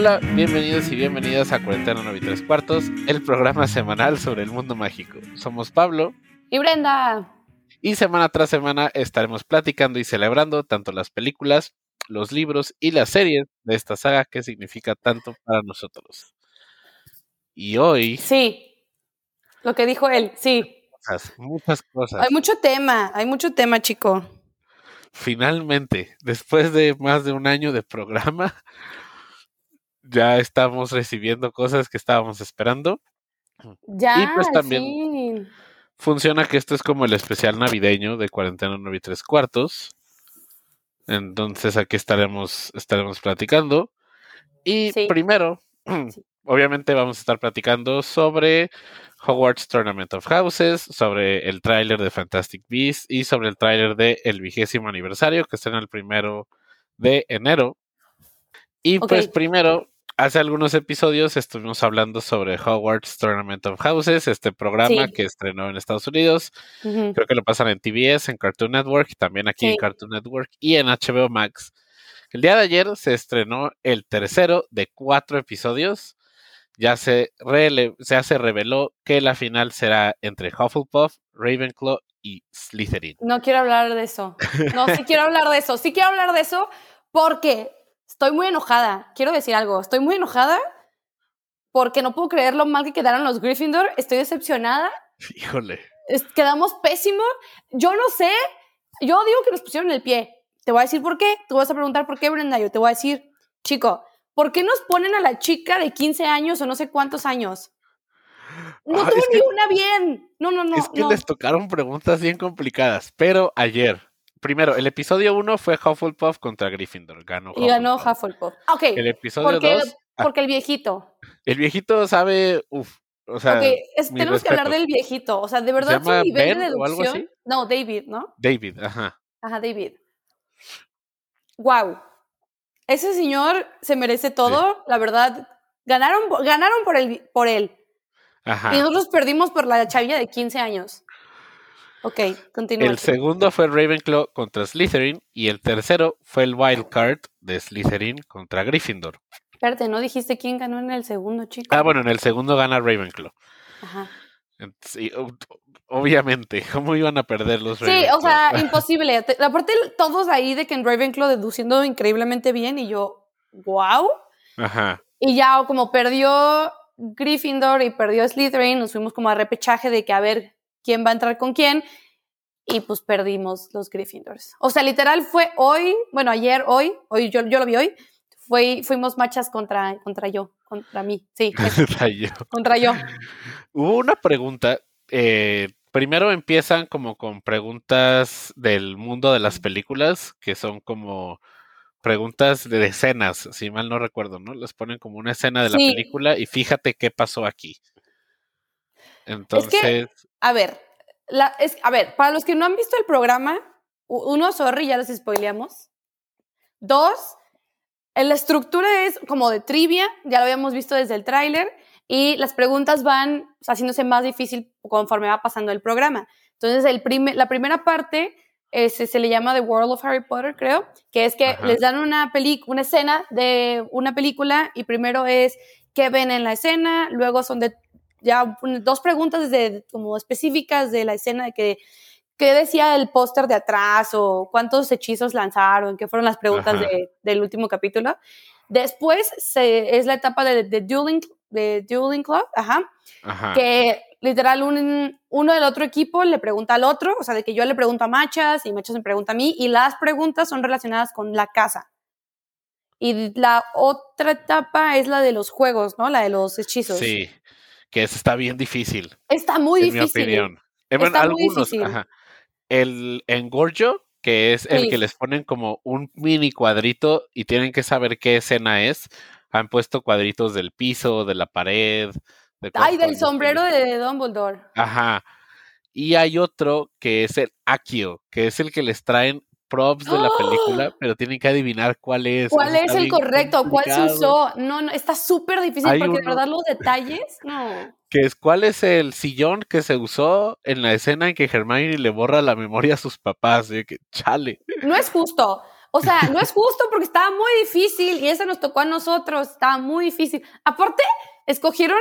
Hola, bienvenidos y bienvenidas a Cuarentena 9 y 3 cuartos, el programa semanal sobre el mundo mágico. Somos Pablo y Brenda. Y semana tras semana estaremos platicando y celebrando tanto las películas, los libros y las series de esta saga que significa tanto para nosotros. Y hoy... Sí, lo que dijo él, sí. Muchas, muchas cosas. Hay mucho tema, hay mucho tema, chico. Finalmente, después de más de un año de programa, ya estamos recibiendo cosas que estábamos esperando. Ya, y pues también funciona que esto es como el especial navideño de cuarentena 9 y 3 cuartos. Entonces aquí estaremos, estaremos platicando. Y primero, obviamente vamos a estar platicando sobre Hogwarts Tournament of Houses, sobre el tráiler de Fantastic Beasts y sobre el tráiler de el vigésimo aniversario que está en el primero de enero. Y pues primero hace algunos episodios estuvimos hablando sobre Hogwarts Tournament of Houses, este programa que estrenó en Estados Unidos. Creo que lo pasan en TBS, en Cartoon Network, también aquí en Cartoon Network y en HBO Max. El día de ayer se estrenó el tercero de cuatro episodios. Ya se, se se reveló que la final será entre Hufflepuff, Ravenclaw y Slytherin. No quiero hablar de eso. No, sí quiero hablar de eso. Sí quiero hablar de eso porque Estoy muy enojada. Quiero decir algo. Estoy muy enojada porque no puedo creer lo mal que quedaron los Gryffindor. Estoy decepcionada. Híjole. quedamos pésimo. Yo no sé. Yo digo que nos pusieron el pie. Te voy a decir por qué. Tú vas a preguntar por qué, Brenda. Yo te voy a decir, chico, ¿por qué nos ponen a la chica de 15 años o no sé cuántos años? No ah, tuvo ni una bien. No, no, no. Es que les tocaron preguntas bien complicadas. Pero ayer, primero, el episodio 1 fue Hufflepuff contra Gryffindor. Ganó Y ganó Hufflepuff. Ok. El episodio 2. Ah. Porque, el viejito. El viejito sabe. Uf. O sea, tenemos que hablar del viejito. O sea, de verdad, su nivel de deducción. No, David, ¿no? David, ajá. Ajá, David. Wow. Ese señor se merece todo. La verdad, ganaron, ganaron por, el, por él. Ajá. Y nosotros perdimos por la chavilla de 15 años. Ok, continúa. El segundo fue Ravenclaw contra Slytherin y el tercero fue el Wild Card de Slytherin contra Gryffindor. Espérate, ¿no dijiste quién ganó en el segundo, chico? Ah, bueno, en el segundo gana Ravenclaw. Ajá. Sí, obviamente, ¿cómo iban a perder los Sí, o sea, imposible. Aparte, todos ahí de que en Ravenclaw deduciendo increíblemente bien y yo, wow. Ajá. Y ya como perdió Gryffindor y perdió Slytherin, nos fuimos como a repechaje de que a ver quién va a entrar con quién y pues perdimos los Gryffindors. O sea, literal fue hoy, bueno, ayer, hoy, hoy yo, yo lo vi hoy, fue, fuimos machas contra, contra yo, contra mí, sí. contra yo. Contra yo. Hubo una pregunta, eh, primero empiezan como con preguntas del mundo de las películas, que son como preguntas de escenas, si mal no recuerdo, ¿no? Les ponen como una escena de la película y fíjate qué pasó aquí. Entonces. A ver, la, es, a ver, para los que no han visto el programa, uno, sorry, ya les spoileamos. Dos, la estructura es como de trivia, ya lo habíamos visto desde el tráiler, y las preguntas van haciéndose más difícil conforme va pasando el programa. Entonces, el la primera parte se le llama The World of Harry Potter, creo, que es que les dan una, una escena de una película y primero es qué ven en la escena, luego son de ya dos preguntas de, como específicas de la escena de que qué decía el póster de atrás o cuántos hechizos lanzaron, qué fueron las preguntas del último capítulo. Después se, es la etapa de, de, Dueling, de Dueling Club, ajá, que literal uno del otro equipo le pregunta al otro, o sea, de que yo le pregunto a Machas y Machas me pregunta a mí, y las preguntas son relacionadas con la casa. Y la otra etapa es la de los juegos, ¿no? La de los hechizos. Sí que está bien difícil. Está muy en difícil. Mi opinión. Eh, algunos, El engorjo, que es el que les ponen como un mini cuadrito y tienen que saber qué escena es. Han puesto cuadritos del piso, de la pared. Ay, del sombrero de Dumbledore. Ajá. Y hay otro que es el Akio, que es el que les traen props de la película, ¡Ah! pero tienen que adivinar cuál es. ¿Cuál es el correcto? ¿Cuál se usó? No, no, está súper difícil porque de verdad los detalles, no. Que es cuál es el sillón que se usó en la escena en que Hermione le borra la memoria a sus papás, que chale. No es justo. O sea, no es justo porque estaba muy difícil y ese nos tocó a nosotros, estaba muy difícil. Aparte, escogieron,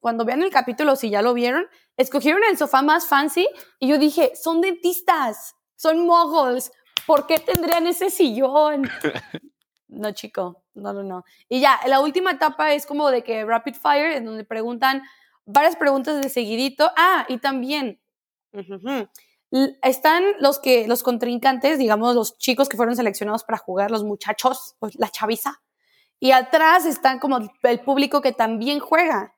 cuando vean el capítulo, si ya lo vieron, escogieron el sofá más fancy y yo dije, son dentistas, son moguls, ¿por qué tendrían ese sillón? No, chico, no, no, no. Y ya, la última etapa es como de que Rapid Fire, en donde preguntan varias preguntas de seguidito. Ah, y también están los que, los contrincantes, digamos, los chicos que fueron seleccionados para jugar, los muchachos, pues, la chaviza. Y atrás están como el público que también juega.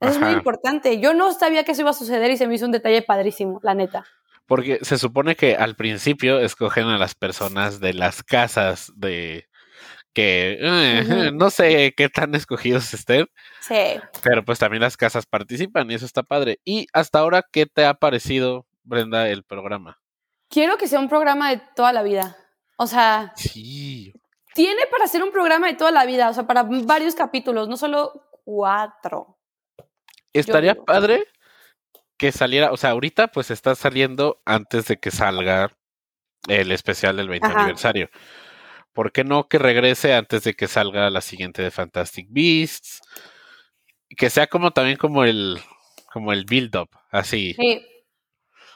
Eso es muy importante. Yo no sabía que eso iba a suceder y se me hizo un detalle padrísimo, la neta. Porque se supone que al principio escogen a las personas de las casas de, que eh, no sé qué tan escogidos estén. Sí. Pero pues también las casas participan y eso está padre. Y hasta ahora, ¿qué te ha parecido, Brenda, el programa? Quiero que sea un programa de toda la vida. O sea. Sí. Tiene para ser un programa de toda la vida, o sea, para varios capítulos, no solo cuatro. Estaría padre que saliera, o sea, ahorita pues está saliendo antes de que salga el especial del 20 aniversario. ¿Por qué no que regrese antes de que salga la siguiente de Fantastic Beasts? Que sea como también como el como el build up, así. Sí.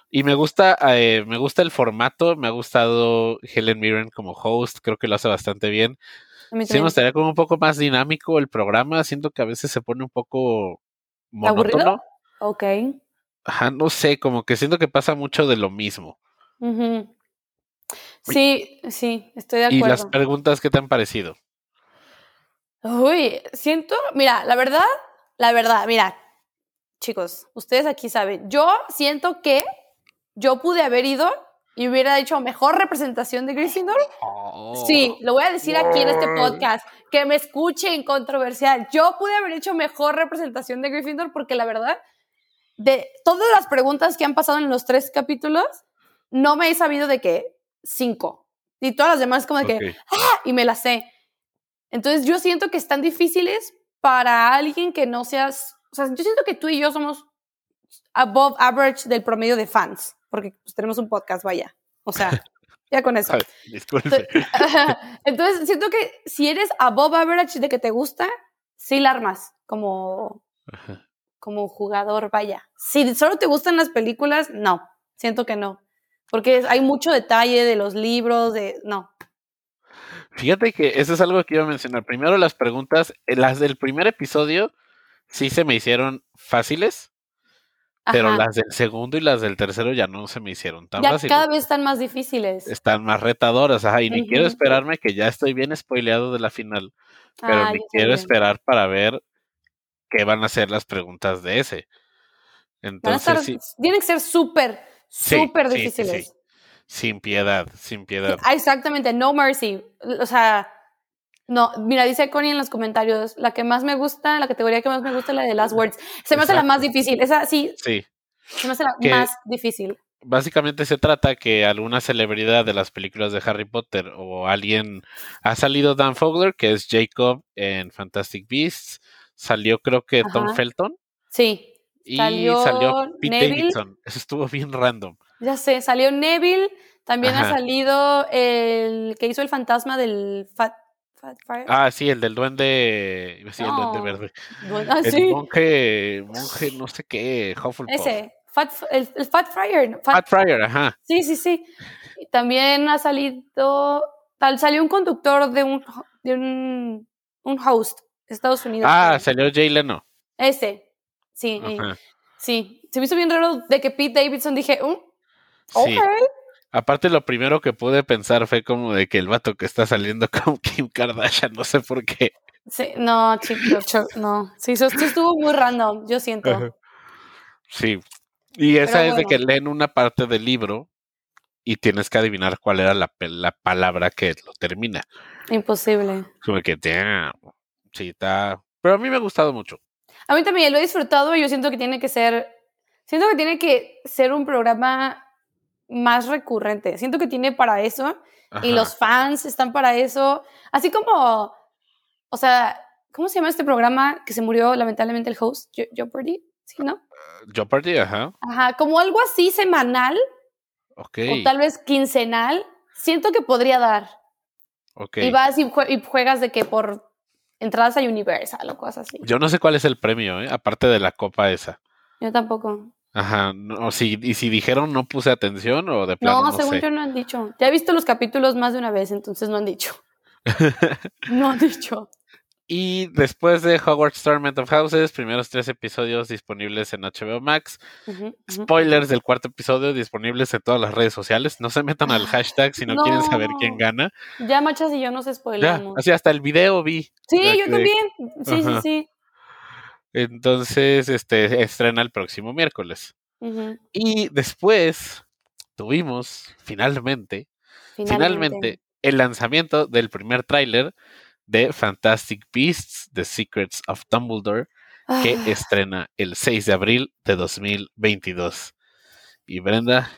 Y me gusta, eh, me gusta el formato, me ha gustado Helen Mirren como host, creo que lo hace bastante bien. Sí, me gustaría como un poco más dinámico el programa, siento que a veces se pone un poco monótono. ¿Aburrido? Ok. Ajá, no sé, como que siento que pasa mucho de lo mismo. Sí, sí, estoy de acuerdo. ¿Y las preguntas qué te han parecido? Uy, siento, mira, la verdad, la verdad, mira, chicos, ustedes aquí saben, yo siento que yo pude haber ido y hubiera hecho mejor representación de Gryffindor. Sí, lo voy a decir aquí en este podcast, que me escuchen controversial. Yo pude haber hecho mejor representación de Gryffindor porque la verdad, de todas las preguntas que han pasado en los tres capítulos, no me he sabido de qué cinco. Y todas las demás como de que, ¡ah! Y me las sé. Entonces yo siento que están difíciles para alguien que no seas, o sea, yo siento que tú y yo somos above average del promedio de fans, porque pues, tenemos un podcast, vaya. O sea, ya con eso. disculpe. Entonces, siento que si eres above average de que te gusta, sí la armas como, como jugador, vaya. Si solo te gustan las películas, no, siento que no. Porque hay mucho detalle de los libros, de... No. Fíjate que eso es algo que iba a mencionar. Primero las preguntas, eh, las del primer episodio sí se me hicieron fáciles, pero las del segundo y las del tercero ya no se me hicieron tan ya Cada vez están más difíciles. Están más retadoras, ajá, y ni quiero esperarme que ya estoy bien spoileado de la final, pero ni quiero esperar para ver qué van a ser las preguntas de ese. Entonces, sí. Tienen que ser súper súper difíciles. sin piedad, sin piedad. Ah, exactamente, no mercy. O sea, no, mira, dice Connie en los comentarios, la que más me gusta, la categoría que más me gusta es la de Last Words. Se me hace la más difícil, esa sí. Sí. Se me hace la más difícil. Básicamente se trata que alguna celebridad de las películas de Harry Potter o alguien ha salido Dan Fogler, que es Jacob en Fantastic Beasts, salió creo que Tom Felton. Sí. Y salió, Pete Davidson. Eso estuvo bien random. Ya sé, salió Neville. También ha salido el que hizo el fantasma del Fat, Fire. Ah, sí, el del duende. Sí, el duende verde. Ah, el monje, monje, no sé qué, Hufflepuff. Ese, Fat, el, Fat Fryer. Fat, Fryer, ajá. Sí, sí, sí. también ha salido. Tal, salió un conductor de un, de un, un host Estados Unidos. Ah, salió Jay Leno. Ese. Sí, sí. Se me hizo bien raro de que Pete Davidson dije, um, okay. Aparte, lo primero que pude pensar fue como de que el vato que está saliendo con Kim Kardashian, no sé por qué. Sí, no, chicos, no. Sí, eso estuvo muy random, yo siento. Sí. Y esa es de que leen una parte del libro y tienes que adivinar cuál era la, la palabra que lo termina. Imposible. Como que, damn. Sí, está. Pero a mí me ha gustado mucho. A mí también lo he disfrutado y yo siento que tiene que ser, siento que tiene que ser un programa más recurrente. Siento que tiene para eso y los fans están para eso. Así como, o sea, ¿cómo se llama este programa que se murió lamentablemente el host? Jeopardy, ¿sí, no? Jeopardy, ajá. Ajá, como algo así semanal. Ok. O tal vez quincenal. Siento que podría dar. Y vas y, juegas de que por entradas a Universal o cosas así. Yo no sé cuál es el premio, ¿eh? aparte de la copa esa. Yo tampoco. Ajá, no, si, y si dijeron no puse atención o de plano. No, según yo no han dicho. Ya he visto los capítulos más de una vez, entonces no han dicho. no han dicho. Y después de Hogwarts Tournament of Houses, primeros tres episodios disponibles en HBO Max. Spoilers del cuarto episodio disponibles en todas las redes sociales. No se metan al hashtag si no, quieren saber quién gana. Ya Machas y yo nos spoilamos. así hasta el video vi. Sí, yo también. Sí, sí, sí. Entonces, este estrena el próximo miércoles. Y después tuvimos finalmente, finalmente, el lanzamiento del primer tráiler de Fantastic Beasts, The Secrets of Dumbledore, que ah. estrena el 6 de abril de 2022. Y Brenda,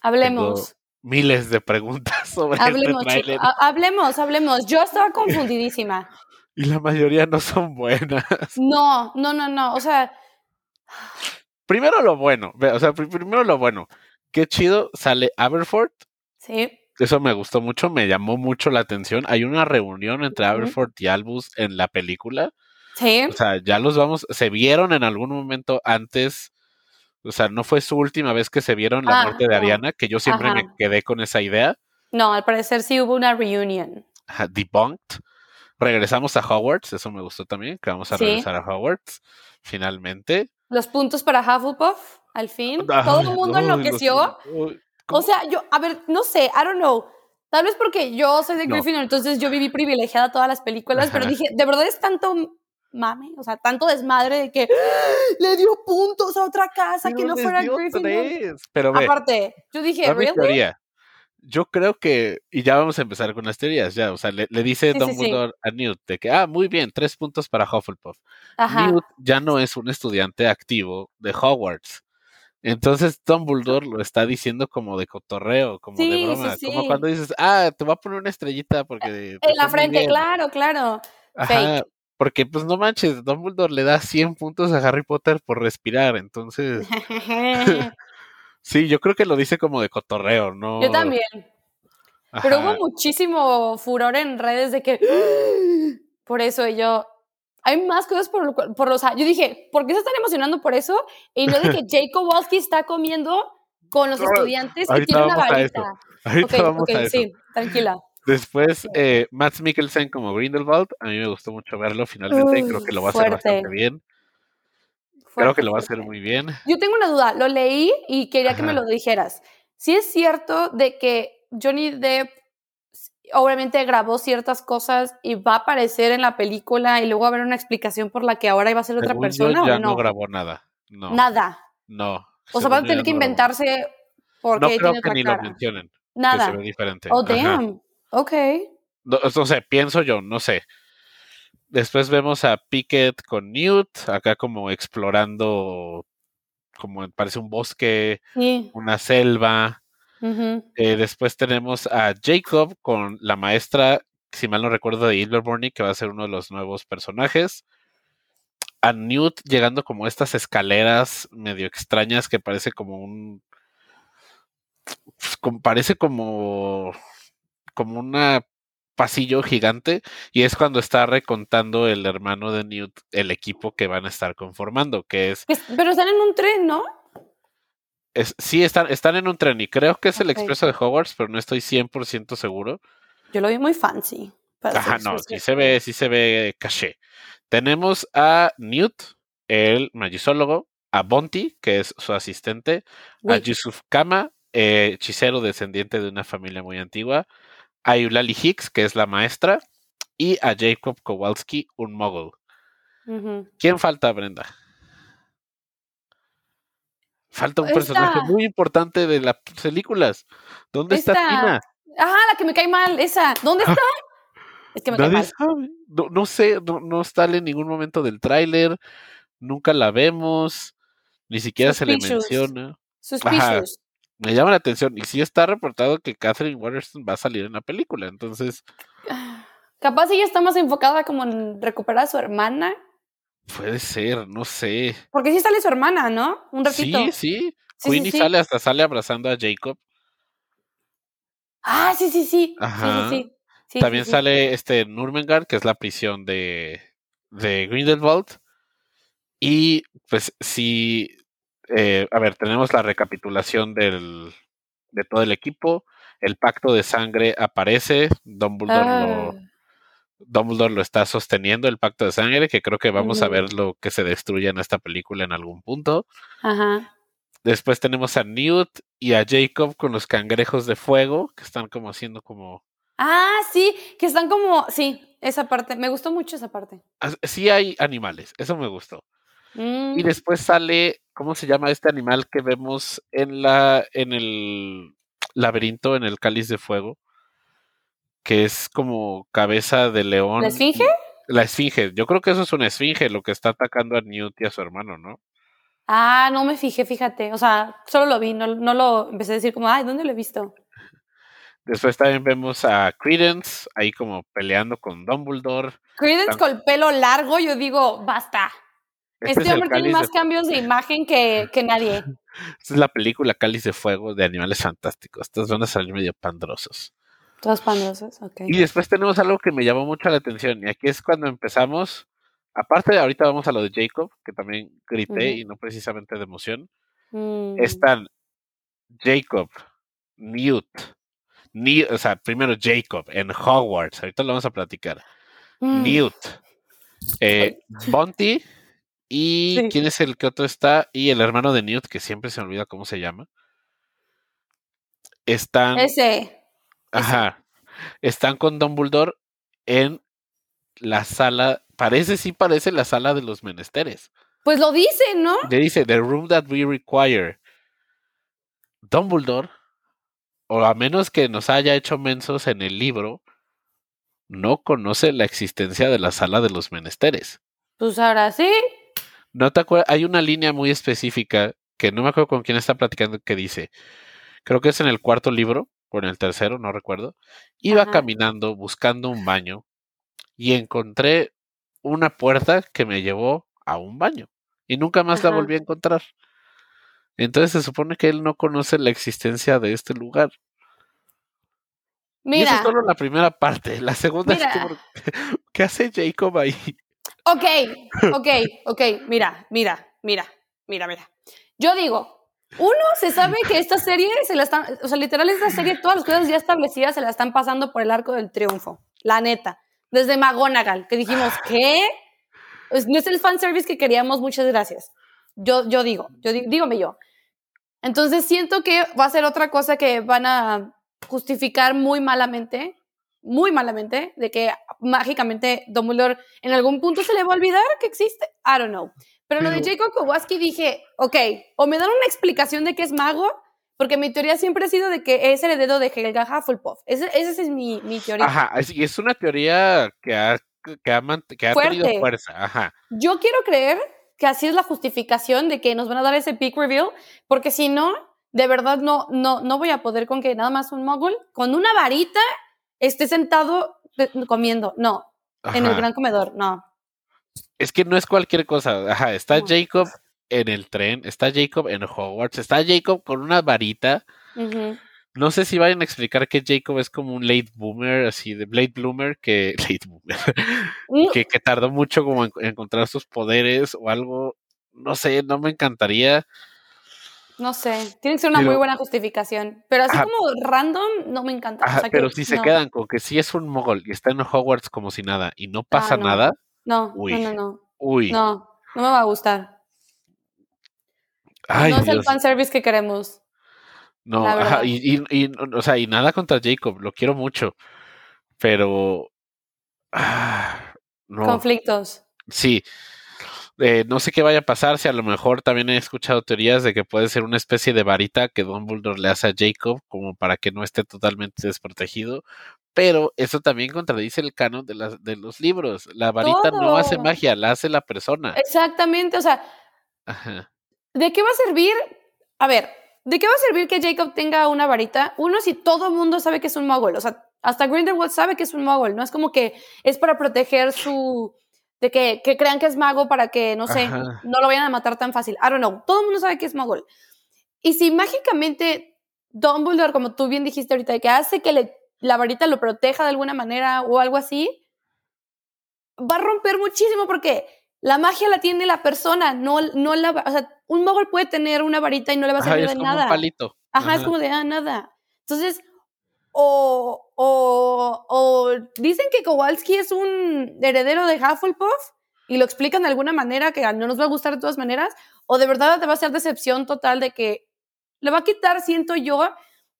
hablemos. miles de preguntas sobre este hablemos, este Hablemos, hablemos. Yo estaba confundidísima. y la mayoría no son buenas. No, no, no, no. O sea. Primero lo bueno. O sea, primero lo bueno. Qué chido sale Aberford. Sí. Eso me gustó mucho, me llamó mucho la atención. Hay una reunión entre Aberford y Albus en la película. Sí. O sea, ya los vamos, se vieron en algún momento antes. O sea, no fue su última vez que se vieron la ah, muerte de Ariana, que yo siempre me quedé con esa idea. No, al parecer sí hubo una reunión. Debunked. Regresamos a Hogwarts, eso me gustó también, que vamos a regresar a Hogwarts, finalmente. Los puntos para Hufflepuff, al fin. Todo el mundo enloqueció. O sea, yo, a ver, no sé, I don't know. Tal vez porque yo soy de Gryffindor, entonces yo viví privilegiada todas las películas, pero dije, de verdad es tanto mame, o sea, tanto desmadre de que le dio puntos a otra casa que no fuera Gryffindor. Pero Aparte, yo dije, ¿really? Yo creo que, y ya vamos a empezar con las teorías, ya, o sea, le, dice Dumbledore a Newt de que, ah, muy bien, tres puntos para Hufflepuff. Newt ya no es un estudiante activo de Hogwarts. Entonces Dumbledore lo está diciendo como de cotorreo, como de broma, como cuando dices, ah, te voy a poner una estrellita porque... En la frente, claro, claro. Ajá, porque pues no manches, Dumbledore le da 100 puntos a Harry Potter por respirar, entonces... sí, yo creo que lo dice como de cotorreo, ¿no? Yo también. Pero hubo muchísimo furor en redes de que... Por eso yo, hay más cosas por, por los... Yo dije, ¿por qué se están emocionando por eso? Y no de que Jake Kowalski está comiendo con los estudiantes y tiene una varita. Ahorita vamos a eso. Sí, tranquila. Después, eh, Matt Mikkelsen como Grindelwald. A mí me gustó mucho verlo finalmente. creo que lo va a hacer bastante bien. creo que lo va a hacer muy bien. Yo tengo una duda. Lo leí y quería que me lo dijeras. Si es cierto de que Johnny Depp obviamente grabó ciertas cosas y va a aparecer en la película y luego va a haber una explicación por la que ahora iba a ser otra persona. ya no? grabó nada. No. Nada. No. O sea, van a tener que inventarse porque no creo que ni lo mencionen. Nada. se ve diferente. Oh, damn. Ok. No, no, sé, pienso yo, no sé. Después vemos a Pickett con Newt, acá como explorando, como parece un bosque, una selva. Eh, después tenemos a Jacob con la maestra, si mal no recuerdo, de Ilvermorny, que va a ser uno de los nuevos personajes. A Newt llegando como estas escaleras medio extrañas que parece como un. Pues, parece como. como una pasillo gigante y es cuando está recontando el hermano de Newt el equipo que van a estar conformando, que es... Pero están en un tren, ¿no? Sí, están, están en un tren y creo que es el expreso de Hogwarts, pero no estoy 100% seguro. Yo lo vi muy fancy. Ajá, no, sí se ve, sí se ve caché. Tenemos a Newt, el magizólogo, a Bonti, que es su asistente, a Yusuf Kama, eh, hechicero descendiente de una familia muy antigua, a Eulalie Hicks, que es la maestra, y a Jacob Kowalski, un mogul. ¿Quién falta, Brenda? Falta un personaje muy importante de las películas. ¿Dónde está Tina? Ajá, la que me cae mal, esa. ¿Dónde está? es que me cae mal. No, sé, no, no sale en ningún momento del tráiler, nunca la vemos, ni siquiera se le menciona. Suspicious. Me llama la atención. Y sí está reportado que Catherine Waterston va a salir en la película, entonces. Capaz ella está más enfocada como en recuperar a su hermana Puede ser, no sé. Porque sí sale su hermana, ¿no? Un ratito. Sí, sí. Queenie sale hasta sale abrazando a Jacob. Ah, sí, sí, sí. Sí, sí, también sale este Nurmengard, que es la prisión de, de Grindelwald. Y pues sí, eh, a ver, tenemos la recapitulación del, de todo el equipo. El pacto de sangre aparece. Dumbledore, lo, ah. Dumbledore lo está sosteniendo, el pacto de sangre, que creo que vamos a ver lo que se destruye en esta película en algún punto. Ajá. Después tenemos a Newt y a Jacob con los cangrejos de fuego, que están como haciendo como... Ah, sí, que están como... Sí, esa parte. Me gustó mucho esa parte. Sí hay animales, eso me gustó. Y mm. después sale, ¿cómo se llama este animal que vemos en la en el laberinto, en el cáliz de fuego? Que es como cabeza de león. ¿La esfinge? La esfinge. Yo creo que eso es una esfinge, lo que está atacando a Newt y a su hermano, ¿no? Ah, no me fijé, fíjate. O sea, solo lo vi, no, no lo empecé a decir como, ay, ¿dónde lo he visto? Después también vemos a Credence ahí como peleando con Dumbledore. Credence con el pelo largo, yo digo, basta. Este, este hombre tiene más cambios de imagen que, que nadie. Esta es la película Cáliz de Fuego de Animales Fantásticos. Estos van a salir medio pandrosos. Todos pandrosos, ok. Y después tenemos algo que me llamó mucho la atención. Y aquí es cuando empezamos. Aparte, de ahorita vamos a lo de Jacob, que también grité y no precisamente de emoción. Mm. Están Jacob, Newt, Newt, o sea, primero Jacob en Hogwarts, ahorita lo vamos a platicar. Mm. Newt, eh, Bonty y quién es el que otro está y el hermano de Newt, que siempre se me olvida cómo se llama. Están. Ese. Ajá. Están con Dumbledore en la sala. Parece, sí parece la sala de los menesteres. Pues lo dice, ¿no? Le dice, The room that we require. Dumbledore, o a menos que nos haya hecho mensos en el libro, no conoce la existencia de la sala de los menesteres. Pues ahora sí. ¿No te acuerdas? Hay una línea muy específica que no me acuerdo con quién está platicando que dice, creo que es en el cuarto libro o en el tercero, no recuerdo. Iba caminando buscando un baño y encontré una puerta que me llevó a un baño y nunca más la volví a encontrar. Entonces se supone que él no conoce la existencia de este lugar. Mira. Y eso es solo la primera parte. La segunda es ¿qué hace Jacob ahí? Ok, ok, ok, mira, mira, mira, mira, mira. Yo digo, uno se sabe que esta serie se la están, o sea, literal esta serie, todas las cosas ya establecidas se la están pasando por el arco del triunfo, la neta. Desde McGonagall, que dijimos, ¿qué? No es el fanservice que queríamos, muchas gracias. Yo, yo digo, yo dígame yo. Entonces siento que va a ser otra cosa que van a justificar muy malamente muy malamente de que mágicamente Dumbledore en algún punto se le va a olvidar que existe. I don't know. Pero, lo de Jacob Kowalski dije, ok, o me dan una explicación de que es mago, porque mi teoría siempre ha sido de que es heredero de Helga Hufflepuff. Esa, esa es mi, mi, teoría. Ajá, y es una teoría que ha, que ha, que ha tenido fuerza. Ajá. Yo quiero creer que así es la justificación de que nos van a dar ese peak reveal, porque si no, de verdad no, no, no voy a poder con que nada más un mogul con una varita esté sentado comiendo. No, en el gran comedor, no. Es que no es cualquier cosa. Ajá, está Jacob en el tren, está Jacob en Hogwarts, está Jacob con una varita. No sé si vayan a explicar que Jacob es como un late boomer, así de Blade Bloomer, que late boomer, mm. que, que, tardó mucho como en encontrar sus poderes o algo. No sé, no me encantaría. No sé, tiene que ser una muy buena justificación. Pero así como random, no me encanta. pero si se quedan con que si es un mogol y está en Hogwarts como si nada y no pasa ah, nada. No, no, no, no. Uy. No, no me va a gustar. no es el fanservice que queremos. No, y, y, o sea, y nada contra Jacob, lo quiero mucho. Pero. Ah, Conflictos. Sí. Eh, no sé qué vaya a pasar, si a lo mejor también he escuchado teorías de que puede ser una especie de varita que Dumbledore le hace a Jacob como para que no esté totalmente desprotegido, pero eso también contradice el canon de, las, de los libros. La varita no hace magia, la hace la persona. Exactamente, o sea, ¿de qué va a servir? A ver, ¿de qué va a servir que Jacob tenga una varita? Uno, si todo el mundo sabe que es un mogul, o sea, hasta Grindelwald sabe que es un mogul, no es como que es para proteger su de que, que, crean que es mago para que, no sé, no lo vayan a matar tan fácil. I don't know. Todo el mundo sabe que es mago. Y si mágicamente Dumbledore, como tú bien dijiste ahorita, que hace que le la varita lo proteja de alguna manera o algo así, va a romper muchísimo porque la magia la tiene la persona, no, no la, o sea, un mogol puede tener una varita y no le va a servir de nada. Un palito. Ajá, es como de, ah, nada. Entonces, o, o, o dicen que Kowalski es un heredero de Hufflepuff y lo explican de alguna manera que no nos va a gustar de todas maneras, o de verdad te va a ser decepción total de que le va a quitar, siento yo,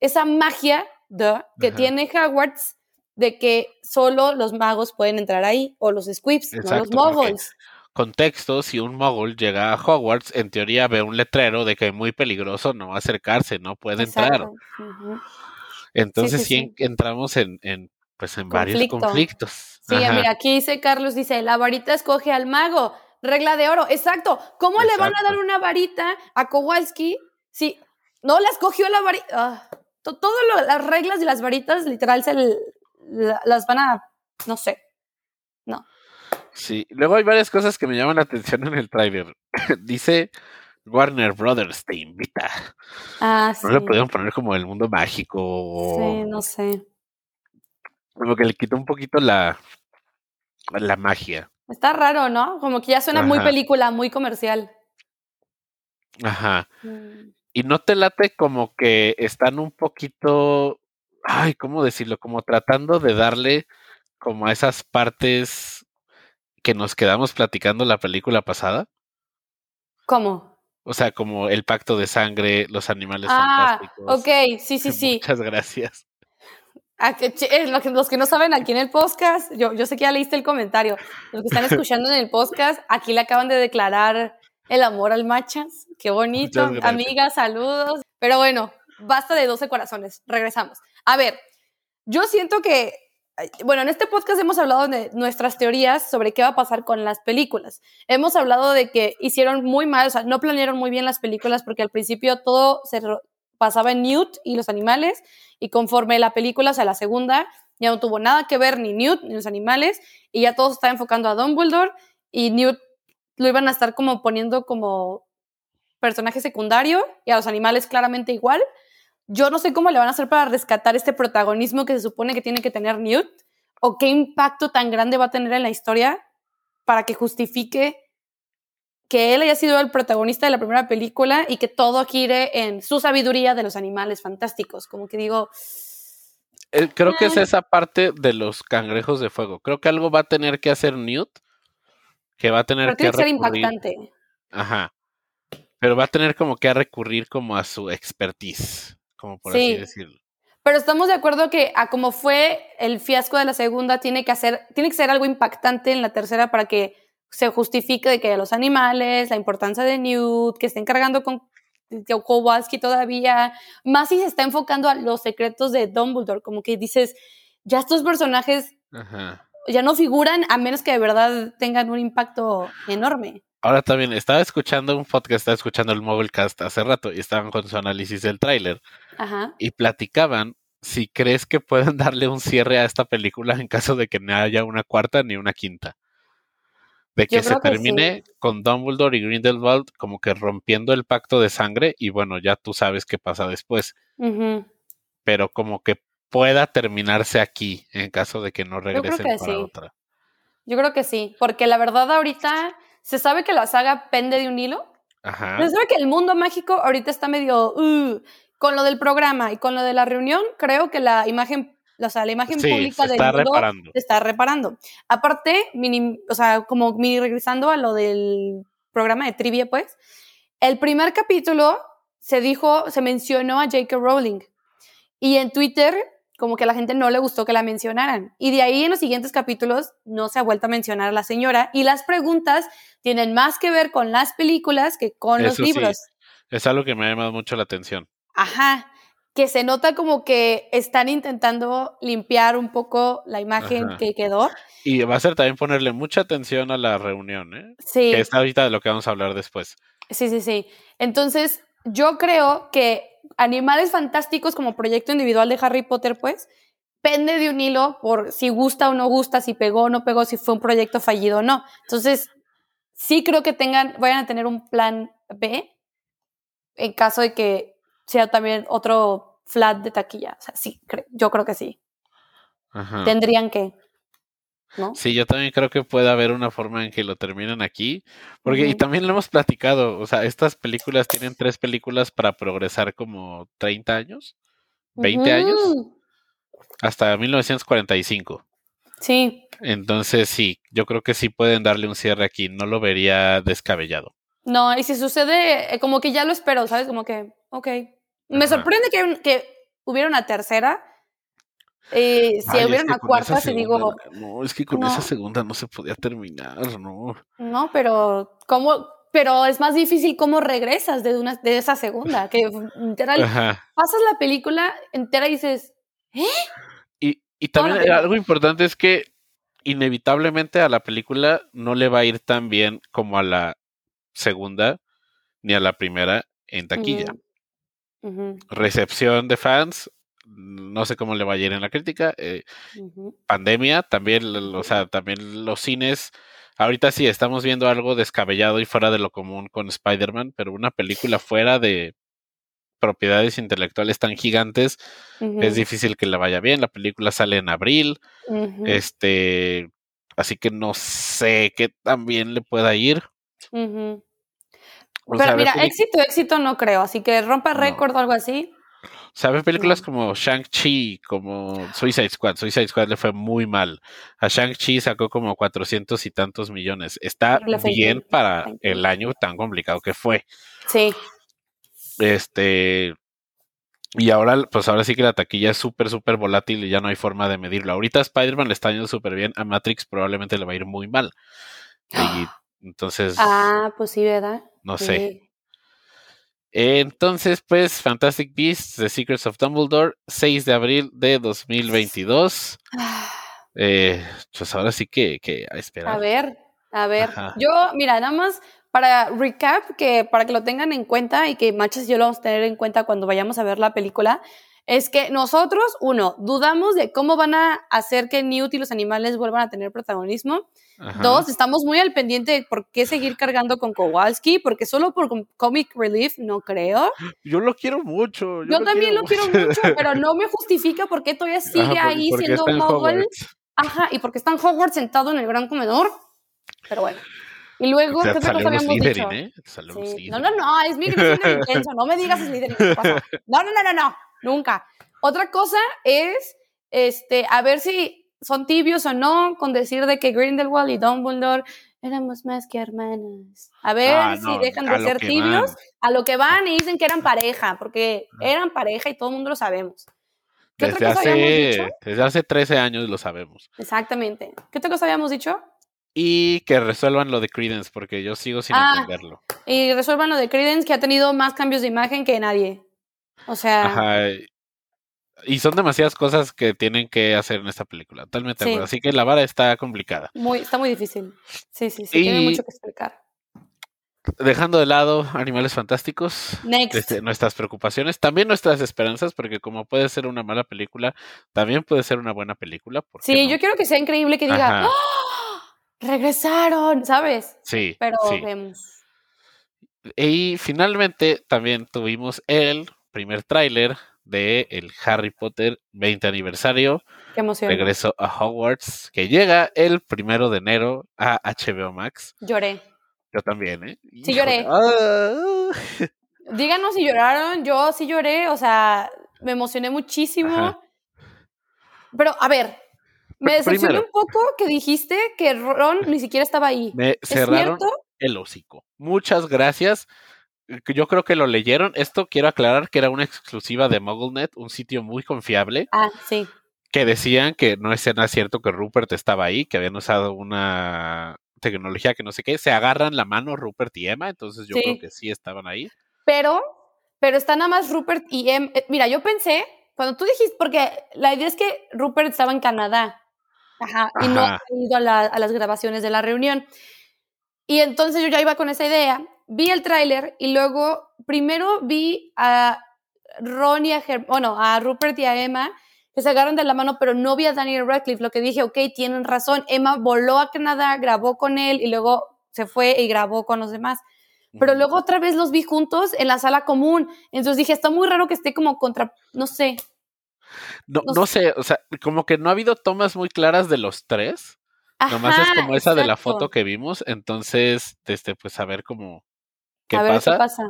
esa magia de, que tiene Hogwarts de que solo los magos pueden entrar ahí, o los squibs, no los moguls. Contexto, si un mogul llega a Hogwarts, en teoría ve un letrero de que es muy peligroso, no va a acercarse, no puede entrar. Entonces sí, entramos en, en, pues en varios conflictos. Sí, mira, aquí dice Carlos, dice, la varita escoge al mago, regla de oro, exacto. ¿Cómo le van a dar una varita a Kowalski si no la escogió la varita? Ah, todas las reglas de las varitas literal se las van a, no sé, no. Sí, luego hay varias cosas que me llaman la atención en el trailer. Dice Warner Brothers te invita. Ah, sí. No le pudieron poner como el mundo mágico. Sí, no sé. Como que le quitó un poquito la, la magia. Está raro, ¿no? Como que ya suena muy película, muy comercial. Ajá. Mm. Y no te late como que están un poquito, ay, ¿cómo decirlo? Como tratando de darle como a esas partes que nos quedamos platicando la película pasada. ¿Cómo? O sea, como el pacto de sangre, los animales ah, fantásticos. Ok, sí, sí, sí. Muchas gracias. Eh, los que no saben aquí en el podcast, yo, yo sé que ya leíste el comentario. Los que están escuchando en el podcast, aquí le acaban de declarar el amor al machas. Qué bonito. Amigas, saludos. Pero bueno, basta de 12 corazones. Regresamos. A ver, yo siento que, bueno, en este podcast hemos hablado de nuestras teorías sobre qué va a pasar con las películas. Hemos hablado de que hicieron muy mal, o sea, no planearon muy bien las películas porque al principio todo se pasaba en Newt y los animales y conforme la película, o sea, la segunda, ya no tuvo nada que ver ni Newt ni los animales y ya todo se estaba enfocando a Dumbledore y Newt lo iban a estar como poniendo como personaje secundario y a los animales claramente igual. Yo no sé cómo le van a hacer para rescatar este protagonismo que se supone que tiene que tener Newt o qué impacto tan grande va a tener en la historia para que justifique que él haya sido el protagonista de la primera película y que todo gire en su sabiduría de los animales fantásticos. Como que digo... Eh, creo que es esa parte de los cangrejos de fuego. Creo que algo va a tener que hacer Newt que va a tener que, ser impactante. Ajá. Pero va a tener como que recurrir como a su expertise, como por así decirlo. Pero estamos de acuerdo que a como fue el fiasco de la segunda, tiene que hacer, tiene que ser algo impactante en la tercera para que se justifique de que los animales, la importancia de Newt, que estén cargando con Kowalski todavía, más si se está enfocando a los secretos de Dumbledore, como que dices, ya estos personajes Ajá ya no figuran a menos que de verdad tengan un impacto enorme. Ahora también estaba escuchando un podcast, estaba escuchando el Mobilecast hace rato y estaban con su análisis del tráiler. Y platicaban si crees que pueden darle un cierre a esta película en caso de que no haya una cuarta ni una quinta. De que se termine con Dumbledore y Grindelwald como que rompiendo el pacto de sangre y bueno, ya tú sabes qué pasa después. Pero como que pueda terminarse aquí en caso de que no regresen para sí. otra. Yo creo que sí, porque la verdad ahorita se sabe que la saga pende de un hilo. Ajá. Se sabe que el mundo mágico ahorita está medio uh, con lo del programa y con lo de la reunión, creo que la imagen o sea, la imagen pública del mundo reparando. se está reparando. Aparte, o sea, como mini regresando a lo del programa de trivia, pues, el primer capítulo se dijo, se mencionó a J.K. Rowling. Y en Twitter como que a la gente no le gustó que la mencionaran. Y de ahí en los siguientes capítulos no se ha vuelto a mencionar a la señora y las preguntas tienen más que ver con las películas que con los libros. Es algo que me ha llamado mucho la atención. Ajá, que se nota como que están intentando limpiar un poco la imagen que quedó. Y va a ser también ponerle mucha atención a la reunión, ¿eh? Sí. Que está ahorita de lo que vamos a hablar después. Sí, sí, sí. Entonces, yo creo que Animales Fantásticos como proyecto individual de Harry Potter, pues, pende de un hilo por si gusta o no gusta, si pegó o no pegó, si fue un proyecto fallido o no. Entonces, sí creo que tengan, vayan a tener un plan B en caso de que sea también otro flat de taquilla. O sea, sí, yo creo que sí. tendrían que. ¿No? Sí, yo también creo que puede haber una forma en que lo terminen aquí, porque y también lo hemos platicado, o sea, estas películas tienen tres películas para progresar como 30 años, 20 años, hasta 1945. Sí. Entonces sí, yo creo que sí pueden darle un cierre aquí, no lo vería descabellado. No, y si sucede, eh, como que ya lo espero, ¿sabes? Como que, ok. Me sorprende que, que hubiera una tercera, eh, si hubiera una cuarta, se digo. No, es que con esa segunda no se podía terminar, ¿no? No, pero ¿cómo? Pero es más difícil cómo regresas de, una, de esa segunda. Que literal, pasas la película entera y dices, ¿eh? Y, y también algo importante es que inevitablemente a la película no le va a ir tan bien como a la segunda ni a la primera en taquilla. Recepción de fans, no sé cómo le va a ir en la crítica. Eh, pandemia, también, o sea, también los cines. Ahorita sí estamos viendo algo descabellado y fuera de lo común con Spider-Man, pero una película fuera de propiedades intelectuales tan gigantes, es difícil que le vaya bien. La película sale en abril. Este, así que no sé qué también le pueda ir. Pero mira, éxito, éxito no creo, así que rompa récord o algo así, ¿Sabes? Películas como Shang-Chi, como Suicide Squad. Suicide Squad le fue muy mal. A Shang-Chi sacó como 400 y tantos millones. Está bien para el año tan complicado que fue. Sí. Este. Y ahora, pues ahora sí que la taquilla es súper, súper volátil y ya no hay forma de medirlo. Ahorita Spider-Man le está yendo súper bien. A Matrix probablemente le va a ir muy mal. Y entonces. Ah, pues sí, ¿verdad? No sé. Entonces, pues, Fantastic Beasts, The Secrets of Dumbledore, 6 de abril de 2022. Eh, pues ahora sí que, que a esperar. A ver, a ver. Yo, mira, nada más para recap, que para que lo tengan en cuenta y que Machas y yo lo vamos a tener en cuenta cuando vayamos a ver la película, es que nosotros, uno, dudamos de cómo van a hacer que Newt y los animales vuelvan a tener protagonismo. Dos, estamos muy al pendiente de por qué seguir cargando con Kowalski, porque solo por Comic Relief no creo. Yo lo quiero mucho. Yo, también lo quiero mucho, pero no me justifica por qué todavía sigue ahí siendo mogul. Ajá, y porque está en Hogwarts sentado en el gran comedor. Pero bueno. Y luego, ¿qué otra cosa habíamos dicho? ¿eh? No, no, no, es mi intenso. No me digas Slytherin. No, no, no, no, no. Nunca. Otra cosa es, este, a ver si son tibios o no con decir de que Grindelwald y Dumbledore éramos más que hermanos. A ver ah, si dejan de ser tibios a lo que van y dicen que eran pareja, porque eran pareja y todo el mundo lo sabemos. ¿Qué desde, otra cosa hace, dicho? desde hace 13 años lo sabemos. Exactamente. ¿Qué otra cosa habíamos dicho? Y que resuelvan lo de Credence, porque yo sigo sin ah, entenderlo. Y resuelvan lo de Credence, que ha tenido más cambios de imagen que nadie. O sea. Y son demasiadas cosas que tienen que hacer en esta película. Totalmente Así que la vara está complicada. Muy, está muy difícil. Sí, sí, sí. Tiene mucho que explicar. Dejando de lado Animales Fantásticos, este, nuestras preocupaciones, también nuestras esperanzas, porque como puede ser una mala película, también puede ser una buena película. Sí, yo quiero que sea increíble que diga, ¡Oh! regresaron, ¿sabes? Sí. Pero vemos. Y finalmente también tuvimos el primer tráiler de el Harry Potter 20 aniversario. Qué emoción. Regreso a Hogwarts, que llega el primero de enero a HBO Max. Lloré. Yo también, ¿eh? Sí lloré. Ah. Díganos si lloraron. Yo sí lloré, o sea, me emocioné muchísimo. Pero, a ver, me decepcionó un poco que dijiste que Ron ni siquiera estaba ahí. Me cerraron el hocico. Muchas gracias yo creo que lo leyeron. Esto quiero aclarar que era una exclusiva de MuggleNet, un sitio muy confiable. Ah, sí. Que decían que no es nada cierto que Rupert estaba ahí, que habían usado una tecnología que no sé qué. Se agarran la mano Rupert y Emma, entonces yo creo que sí estaban ahí. Pero, pero está nada más Rupert y Emma. Eh, mira, yo pensé, cuando tú dijiste, porque la idea es que Rupert estaba en Canadá. Ajá, y no ha ido a, a las grabaciones de la reunión. Y entonces yo ya iba con esa idea vi el tráiler y luego primero vi a Ron y a, bueno, a Rupert y a Emma que se agarran de la mano, pero no vi a Daniel Radcliffe, lo que dije, ok, tienen razón, Emma voló a Canadá, grabó con él y luego se fue y grabó con los demás. Pero luego otra vez los vi juntos en la sala común. Entonces dije, está muy raro que esté como contra, no sé. No, no, sé, o sea, como que no ha habido tomas muy claras de los tres. Nomás es como esa de la foto que vimos. Entonces, este, pues a ver cómo qué a ver pasa. Qué pasa.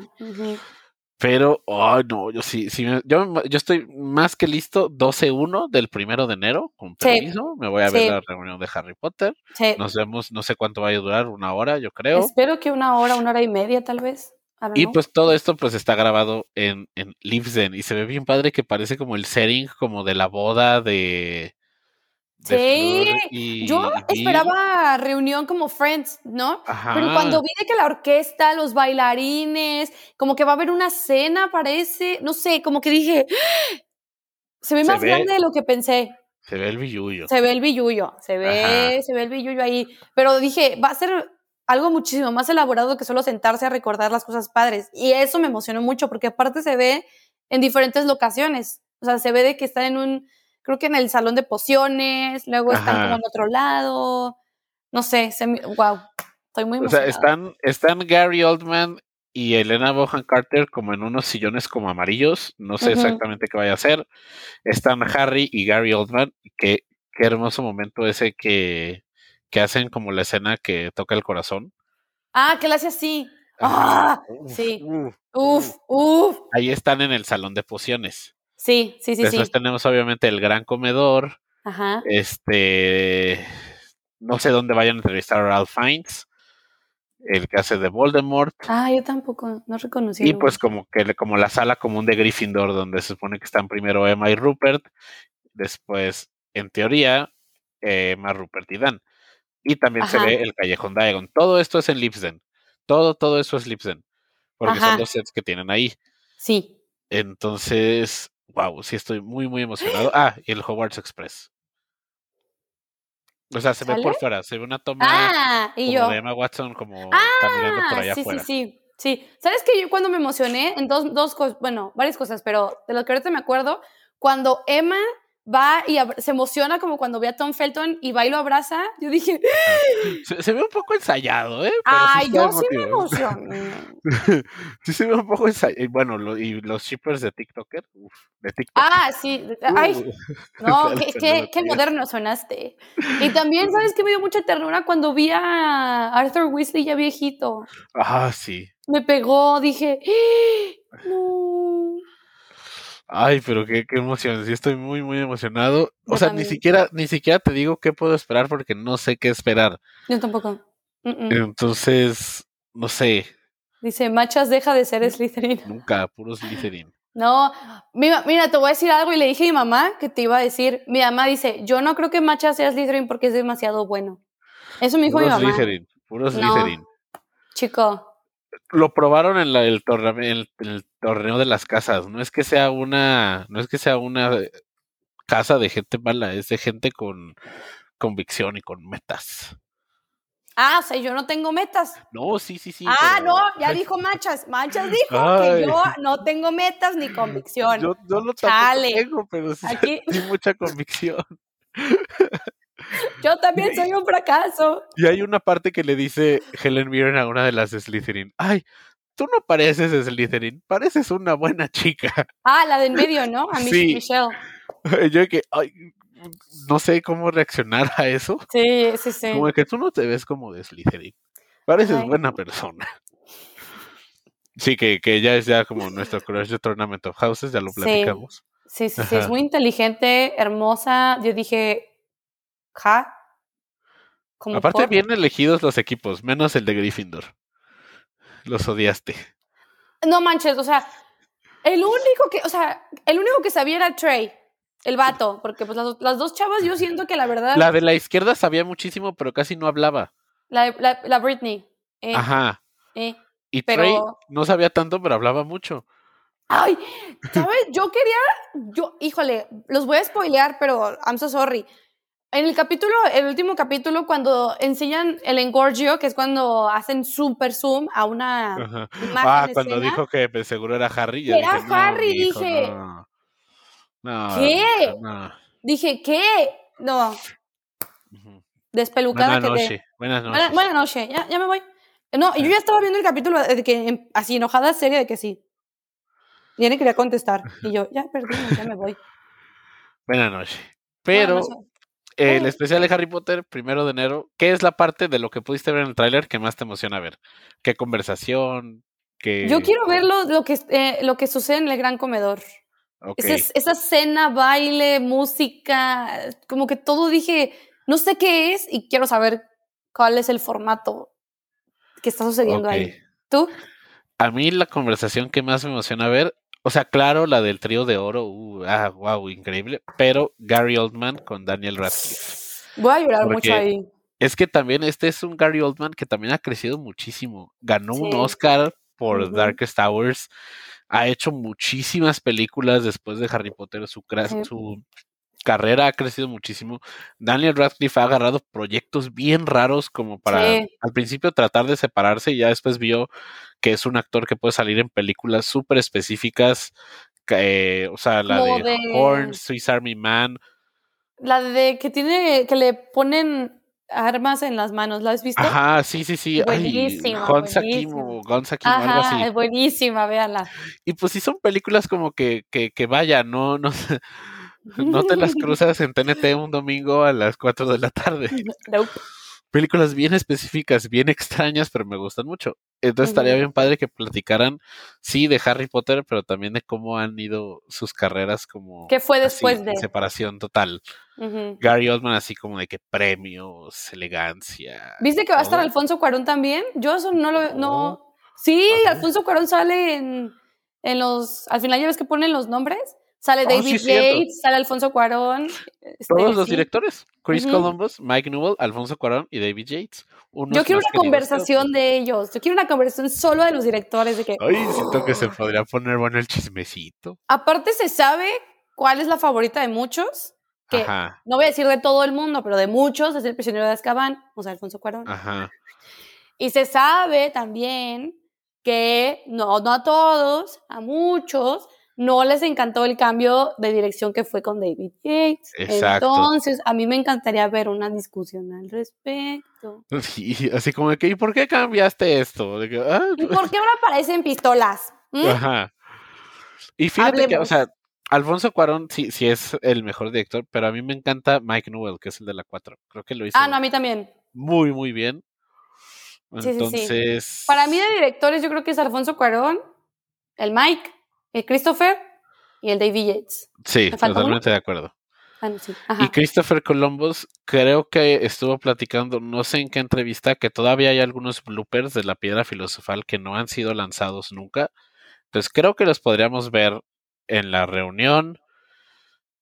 Pero, oh, no, yo sí, sí yo, yo estoy más que listo 12-1 del primero de enero, con permiso. Me voy a ver la reunión de Harry Potter. Nos vemos, no sé cuánto vaya a durar, una hora, yo creo. Espero que una hora, una hora y media, tal vez. Y pues todo esto pues está grabado en, en Livesden y se ve bien padre que parece como el setting como de la boda de... sí, yo esperaba reunión como Friends, ¿no? Pero cuando vi que la orquesta, los bailarines, como que va a haber una cena, parece, no sé, como que dije, ¡Ah! se ve más grande de lo que pensé. Se ve el billullo. Se ve el billullo, se ve, se ve el billullo ahí. Pero dije, va a ser algo muchísimo más elaborado que solo sentarse a recordar las cosas padres. Y eso me emocionó mucho porque aparte se ve en diferentes locaciones. O sea, se ve de que están en un, creo que en el salón de pociones, luego están como en otro lado. No sé, wow, estoy muy emocionada. O sea, están, están Gary Oldman y Elena Bohan Carter como en unos sillones como amarillos. No sé exactamente qué vaya a hacer. Están Harry y Gary Oldman. Qué, qué hermoso momento ese que que hacen como la escena que toca el corazón. Ah, que la hace así. Ah, sí. Uf, uf, Ahí están en el salón de pociones. Sí, sí, sí. Después tenemos obviamente el gran comedor. Ajá. Este. No sé dónde vayan a entrevistar a Ralph Fiennes, el que hace de Voldemort. Ah, yo tampoco, no reconocí. Y pues como que como la sala común de Gryffindor, donde se supone que están primero Emma y Rupert, después, en teoría, Emma, Rupert y Dan. Y también se ve el Callejón Diagon. Todo esto es en Lipsden. Todo, todo eso es Lipsden. Porque son los sets que tienen ahí. Sí. Entonces, wow, sí estoy muy, muy emocionado. Ah, y el Hogwarts Express. O sea, se ve por fuera, se ve una toma ah, ¿y como de Emma Watson como caminando por allá sí, afuera. Sí, sí, sí. ¿Sabes que yo cuando me emocioné en dos, dos cosas, bueno, varias cosas, pero de lo que ahorita me acuerdo, cuando Emma va y se emociona como cuando ve a Tom Felton y va y lo abraza. Yo dije... Se, ve un poco ensayado, ¿eh? Ay, yo sí me emocioné. sí se ve un poco ensayado. Y bueno, y los shippers de TikToker, uf, de TikTok. Ah, sí. Ay, no, qué, qué, moderno sonaste. Y también, ¿sabes qué me dio mucha ternura cuando vi a Arthur Weasley ya viejito? Ah, sí. Me pegó, dije, no. Ay, pero qué, qué emoción. Sí, estoy muy, muy emocionado. o sea, ni siquiera, ni siquiera te digo qué puedo esperar porque no sé qué esperar. Yo tampoco. Entonces, no sé. Dice, Machas deja de ser Slytherin. Nunca, puro Slytherin. No, mira, mira, te voy a decir algo y le dije a mi mamá que te iba a decir. Mi mamá dice, yo no creo que Machas sea Slytherin porque es demasiado bueno. Eso me dijo mi mamá. Slytherin, puro Slytherin. chico, lo probaron en, el torneo, de las casas. No es que sea una, no es que sea una casa de gente mala, es de gente con convicción y con metas. Ah, o sea, yo no tengo metas. No, sí, sí, sí. Ah, no, ya dijo Machas. Machas dijo que yo no tengo metas ni convicción. Yo, yo no tengo, pero sí, Aquí... mucha convicción. Yo también soy un fracaso. Y hay una parte que le dice Helen Mirren a una de las Slytherin. Ay, tú no pareces Slytherin, pareces una buena chica. Ah, la de en medio, ¿no? A sí. Michelle. Yo que, ay, no sé cómo reaccionar a eso. Sí, sí, sí. Como que tú no te ves como de Slytherin. Pareces buena persona. Sí, que, que ya es ya como nuestro crush de Tournament of Houses, ya lo platicamos. Sí, sí, sí, es muy inteligente, hermosa. Yo dije, Aparte, bien elegidos los equipos, menos el de Gryffindor. Los odiaste. No manches, o sea, el único que, o sea, el único que sabía era Trey, el vato, porque pues las, dos chavas yo siento que la verdad. La de la izquierda sabía muchísimo, pero casi no hablaba. La, la, Britney. Eh, Ajá. Eh, y Trey no sabía tanto, pero hablaba mucho. Ay, ¿sabes? Yo quería, yo, híjole, los voy a spoilear, pero I'm so sorry. En el capítulo, el último capítulo, cuando enseñan el engorgio, que es cuando hacen super zoom a una imagen Ah, cuando dijo que pues, seguro era Harry. era Harry, dije. No. ¿Qué? Dije, ¿qué? No. Despelucada Buenas noches. Buenas noches. Buenas, noches. Ya, ya me voy. No, yo ya estaba viendo el capítulo de que así enojada seria de que sí. Y él quería contestar. Y yo, ya perdí, ya me voy. Buenas noches. Pero el especial de Harry Potter, primero de enero, ¿qué es la parte de lo que pudiste ver en el tráiler que más te emociona ver? ¿Qué conversación? ¿Qué... Yo quiero ver lo, que, eh, lo que sucede en el gran comedor. Esa, esa escena, baile, música, como que todo dije, no sé qué es y quiero saber cuál es el formato que está sucediendo ahí. ¿Tú? A mí la conversación que más me emociona ver, o sea, claro, la del trío de oro, uh, ah, wow, increíble, pero Gary Oldman con Daniel Radcliffe. Voy a llorar mucho ahí. Es que también este es un Gary Oldman que también ha crecido muchísimo. Ganó un Oscar por Darkest Towers ha hecho muchísimas películas después de Harry Potter, su, su carrera ha crecido muchísimo. Daniel Radcliffe ha agarrado proyectos bien raros como para al principio tratar de separarse y ya después vio que es un actor que puede salir en películas súper específicas, o sea, la de, Horn, Swiss Army Man. La de que tiene, que le ponen armas en las manos, ¿la has visto? Ajá, sí, sí, sí. Buenísima. Algo así. Es buenísima, véanla. Y pues sí son películas como que, que, que vaya, no, no, no te las cruzas en TNT un domingo a las 4 de la tarde. Nope películas bien específicas, bien extrañas, pero me gustan mucho. Entonces estaría bien padre que platicaran, sí, de Harry Potter, pero también de cómo han ido sus carreras como... ¿Qué fue después de? Separación total. Gary Oldman así como de que premios, elegancia. ¿Viste que va a estar Alfonso Cuarón también? Yo eso no lo... No. Sí, Alfonso Cuarón sale en, en los... Al final ya ves que ponen los nombres. Sale oh, David Yates, sale Alfonso Cuarón. Este, Todos los directores. Chris Columbus, Mike Newell, Alfonso Cuarón y David Yates. Yo quiero una conversación de ellos. Yo quiero una conversación solo de los directores. De que, Ay, siento que se podría poner bueno el chismecito. Aparte, se sabe cuál es la favorita de muchos. Que no voy a decir de todo el mundo, pero de muchos es el prisionero de Azkaban, o sea, Alfonso Cuarón. Ajá. Y se sabe también que no, no a todos, a muchos no les encantó el cambio de dirección que fue con David Yates. Exacto. Entonces, a mí me encantaría ver una discusión al respecto. Sí, así como que, ¿y por qué cambiaste esto? Ah, ¿Y por qué ahora aparecen pistolas? ¿Mm? Ajá. Y fíjate que, o sea, Alfonso Cuarón sí, sí es el mejor director, pero a mí me encanta Mike Newell, que es el de la 4. Creo que lo hizo. Ah, no, a mí también. Muy, muy bien. Entonces. Sí, Para mí, de directores, yo creo que es Alfonso Cuarón, el Mike el Christopher y el David Yates. Sí, totalmente de acuerdo. Ah, y Christopher Columbus creo que estuvo platicando, no sé en qué entrevista, que todavía hay algunos bloopers de la piedra filosofal que no han sido lanzados nunca. Entonces creo que los podríamos ver en la reunión.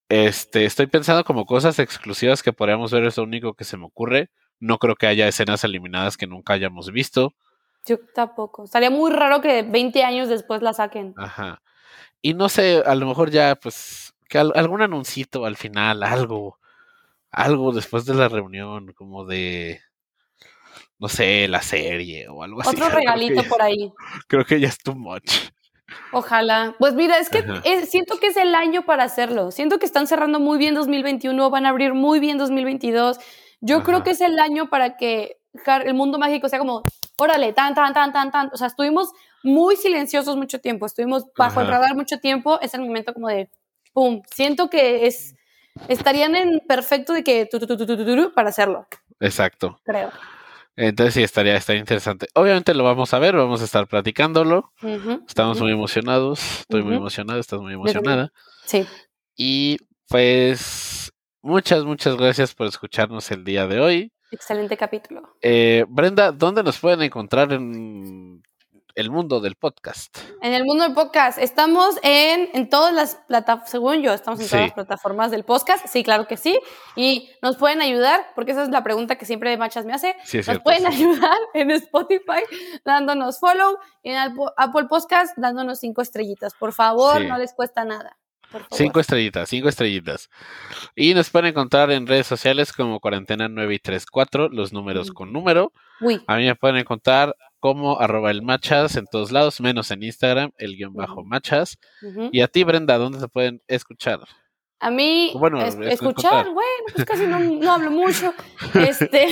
Este, estoy pensando como cosas exclusivas que podríamos ver, es lo único que se me ocurre. No creo que haya escenas eliminadas que nunca hayamos visto. Yo tampoco. Estaría muy raro que 20 años después la saquen. Ajá. Y no sé, a lo mejor ya, pues, que algún anuncito al final, algo, algo después de la reunión, como de, no sé, la serie o algo así. Otro regalito por ahí. Creo que ya es too much. Ojalá. Pues mira, es que siento que es el año para hacerlo. Siento que están cerrando muy bien 2021, van a abrir muy bien 2022. Yo creo que es el año para que el mundo mágico sea como, órale, tan, tan, tan, tan, tan. O sea, estuvimos muy silenciosos mucho tiempo, estuvimos bajo el radar mucho tiempo, es el momento como de, ¡pum! Siento que es, estarían en perfecto de que, para hacerlo. Exacto. Creo. Entonces sí, estaría, estaría interesante. Obviamente lo vamos a ver, vamos a estar platicándolo. Estamos muy emocionados, estoy muy emocionada, estás muy emocionada. Sí. Y pues muchas, muchas gracias por escucharnos el día de hoy. Excelente capítulo. Eh, Brenda, ¿dónde nos pueden encontrar en el mundo del podcast. En el mundo del podcast. Estamos en, en todas las plataformas, según yo, estamos en todas las plataformas del podcast. Sí, claro que sí. Y nos pueden ayudar, porque esa es la pregunta que siempre Machas me hace. nos pueden ayudar en Spotify dándonos follow y en Apple Podcast dándonos cinco estrellitas. Por favor, no les cuesta nada. Cinco estrellitas, cinco estrellitas. Y nos pueden encontrar en redes sociales como Cuarentena 9 y 34, los números con número. A mí me pueden encontrar como arroba el machas en todos lados, menos en Instagram, el guion bajo machas. Y a ti, Brenda, ¿dónde se pueden escuchar? A mí, bueno, escuchar, bueno, pues casi no, hablo mucho. Este,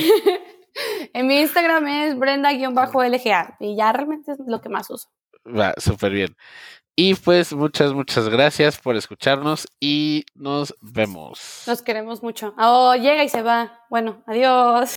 en mi Instagram es Brenda-LGA y ya realmente es lo que más uso. Va, súper bien. Y pues muchas, muchas gracias por escucharnos y nos vemos. Nos queremos mucho. Oh, llega y se va. Bueno, adiós.